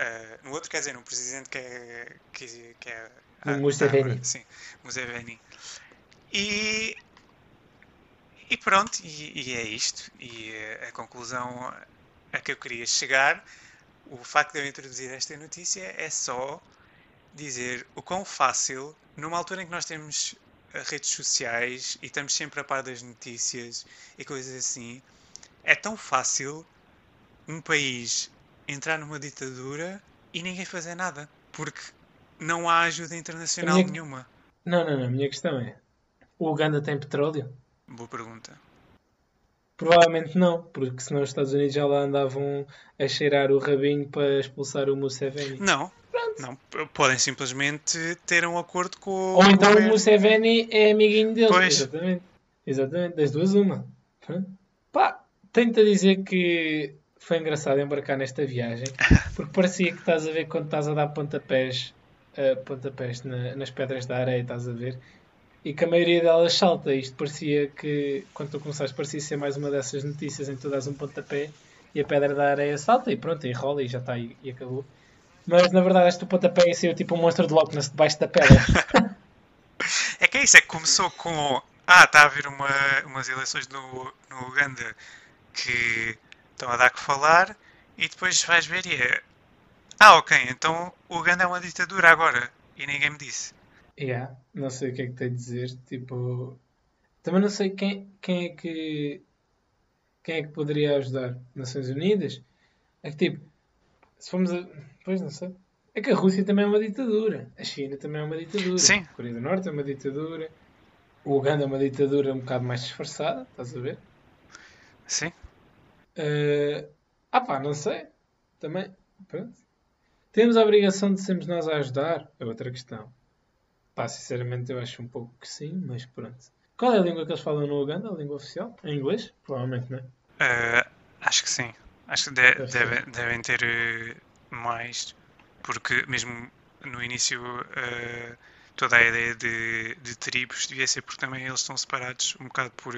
Eh, no outro, quer dizer, no presidente que é. Que, que é Museveni. Sim, Museveni. E, e pronto, e, e é isto. E eh, a conclusão a que eu queria chegar, o facto de eu introduzir esta notícia é só dizer o quão fácil, numa altura em que nós temos eh, redes sociais e estamos sempre a par das notícias e coisas assim, é tão fácil um país entrar numa ditadura e ninguém fazer nada. Porque não há ajuda internacional minha- nenhuma. Não, não, não. A minha questão é: o Uganda tem petróleo? Boa pergunta. Provavelmente não, porque senão os Estados Unidos já lá andavam a cheirar o rabinho para expulsar o Museveni. Não. Não, p- podem simplesmente ter um acordo com o Ou então o. Museveni é amiguinho dele. Pois. Exatamente. Exatamente. Das duas, uma. Pronto. Pá, tento dizer que foi engraçado embarcar nesta viagem, porque parecia que estás a ver quando estás a dar pontapés, eh, pontapés na- nas pedras da areia, estás a ver, e que a maioria delas salta. Isto parecia que, quando tu começaste, parecia ser mais uma dessas notícias em que tu dás um pontapé e a pedra da areia salta e pronto, enrola e já está e, e acabou. Mas na verdade, este pontapé ser tipo um monstro de Loch Ness debaixo da pedra. É que é isso, é que começou com. Ah, está a haver uma, umas eleições no, no Uganda que estão a dar que falar, e depois vais ver e é. Ah, ok, então o Uganda é uma ditadura agora, e ninguém me disse. Yeah, não sei o que é que tem a dizer. Tipo, também não sei quem, quem é que quem é que poderia ajudar. Nações Unidas? É que tipo, se formos a. Pois não sei. É que a Rússia também é uma ditadura. A China também é uma ditadura. Sim. A Coreia do Norte é uma ditadura. O Uganda é uma ditadura um bocado mais disfarçada, estás a ver? Sim? Eh, ah pá, não sei. Também, pronto. Temos a obrigação de sermos nós a ajudar? É outra questão. Pá, sinceramente eu acho um pouco que sim, mas pronto. Qual é a língua que eles falam no Uganda? A língua oficial? Em inglês? Provavelmente, não é? Ah, acho que sim. Acho que de- Deve devem ter eh, mais, porque mesmo no início eh, toda a ideia de, de tribos devia ser porque também eles estão separados um bocado por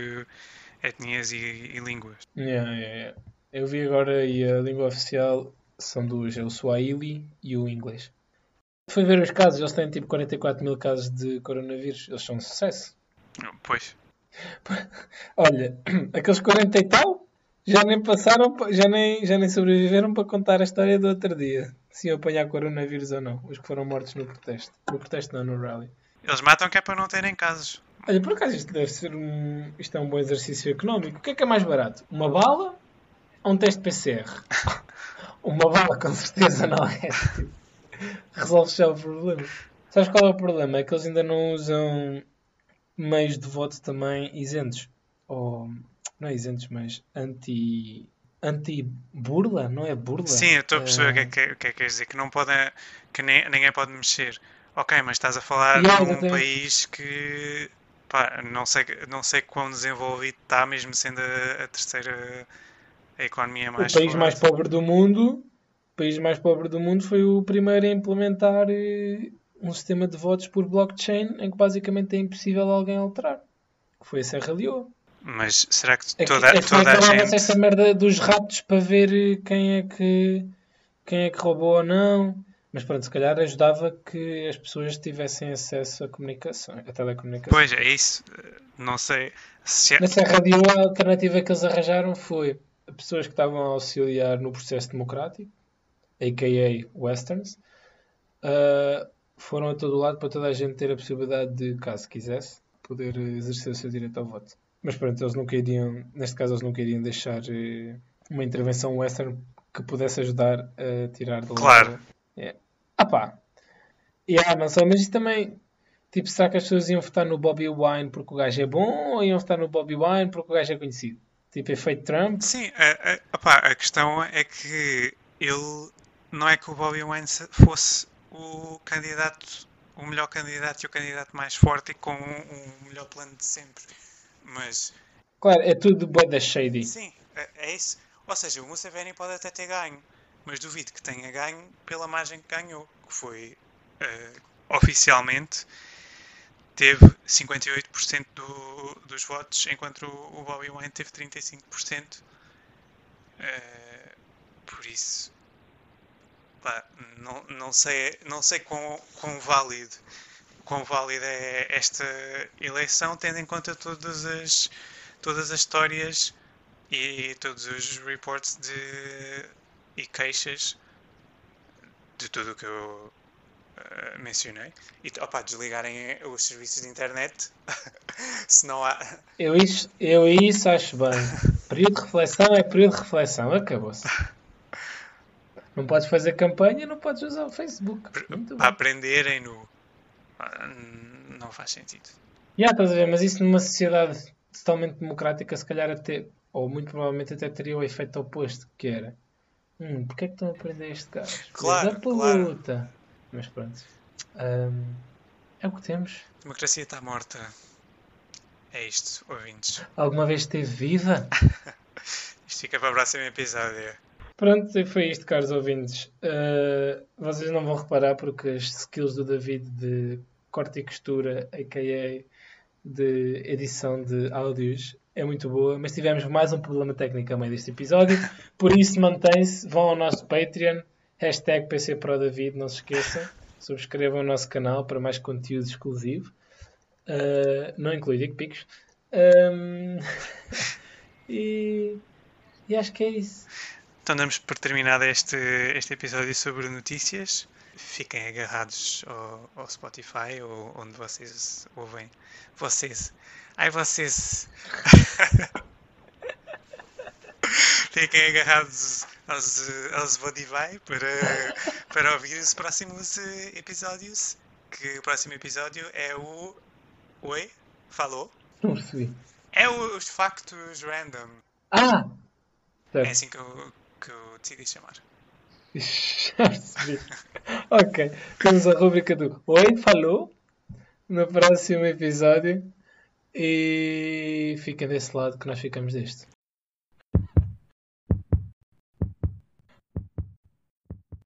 etnias e, e línguas. Yeah, yeah, yeah. Eu vi agora e a língua oficial são duas, é o Swahili e o inglês. Fui ver os casos, eles têm tipo 44 mil casos de coronavírus, eles são um sucesso. Pois, Olha, aqueles 40 e tal já nem passaram, pa- já nem, já nem sobreviveram para contar a história do outro dia. Se iam apanhar coronavírus ou não. Os que foram mortos no protesto. No protesto não, no rally. eles matam que é para não terem casos. Olha, por acaso isto deve ser um. Isto é um bom exercício económico. O que é que é mais barato? Uma bala ou um teste PCR? Uma bala com certeza não é. Tipo, Resolve já o problema. Sabes qual é o problema? É que eles ainda não usam meios de voto também isentos. Ou não é isentos, mas anti. Anti-burla? Não é burla? Sim, eu estou a perceber o que é Eh, que, o que é que queres dizer, que não podem, que nem- ninguém pode mexer. Ok, mas estás a falar Yeah, de um país que pá, não sei, não sei quão desenvolvido está, mesmo sendo a, a terceira a economia mais o país mais pobre do mundo, o país mais pobre do mundo foi o primeiro a implementar eh, um sistema de votos por blockchain em que basicamente é impossível alguém alterar. Que foi a Serra Leoa. Mas será que É que, toda, é que toda a gente. essa merda dos ratos para ver eh, quem é que quem é que roubou ou não. Mas pronto, se calhar ajudava que as pessoas tivessem acesso à comunicação, à telecomunicação. Pois é isso. Não sei se é- Na Serra Leoa, a alternativa que eles arranjaram foi pessoas que estavam a auxiliar no processo democrático, a.k.a. Westerns, uh, foram a todo lado para toda a gente ter a possibilidade de, caso quisesse, poder exercer o seu direito ao voto. Mas pronto, eles nunca iriam, neste caso, eles nunca iriam deixar eh, uma intervenção western que pudesse ajudar a tirar do Claro. Yeah. Ah pá. Yeah, sei, mas isso também. Tipo, será que as pessoas iam votar no Bobby Wine porque o gajo é bom ou iam votar no Bobby Wine porque o gajo é conhecido? Tipo, efeito Trump? Sim, a, a, opá, a questão é que ele não é que o Bobby Wine se- fosse o candidato, o melhor candidato e o candidato mais forte e com o melhor plano de sempre. Mas Claro, é tudo bué da shady. sim, é, é isso. Ou seja, o Museveni pode até ter ganho, mas duvido que tenha ganho pela margem que ganhou, que foi eh, oficialmente teve 58% do, dos votos, enquanto o, o Bobby Wine teve 35%. Eh, por isso, pá, não, não sei, não sei quão, quão válido quão válida é esta eleição, tendo em conta todas as, todas as histórias e todos os reports de, e queixas de tudo o que eu eh, mencionei. E opa, desligarem os serviços de internet se não há. Eu isso, eu isso acho bem. Período de reflexão é período de reflexão. Acabou-se. Não podes fazer campanha, não podes usar o Facebook. Para aprenderem no. ah, Não faz sentido. Já estás a ver, mas isso numa sociedade totalmente democrática, se calhar até, ou muito provavelmente até teria o efeito oposto, que era hum, porque é que estão a prender este gajo? Claro, claro. puta. Mas pronto. Hum, é o que temos. A democracia está morta. É isto, ouvintes. Alguma vez esteve viva? Isto fica para o próximo episódio. Pronto, e foi isto, caros ouvintes. Uh, vocês não vão reparar porque as skills do David de corte e costura, a.k.a. de edição de áudios, é muito boa, mas tivemos mais um problema técnico a meio deste episódio, por isso mantém-se, vão ao nosso Patreon, hashtag PCProDavid, não se esqueçam, subscrevam o nosso canal para mais conteúdo exclusivo, Uh, não inclui Dick Picos. Um, e, e acho que é isso. Então damos por terminado este, este episódio sobre notícias. Fiquem agarrados ao, ao Spotify ou onde vocês ouvem. Vocês. Ai, vocês. Fiquem agarrados aos, aos Spotify para, para ouvir os próximos eh, episódios. Que o próximo episódio é o. Oi? Falou? Não percebi. É o- os factos random. Ah! É Certo. assim que eu, que eu decidi chamar. Já percebi. ok. Temos a rubrica do Oi, falou no próximo episódio. E fiquem desse lado que nós ficamos deste.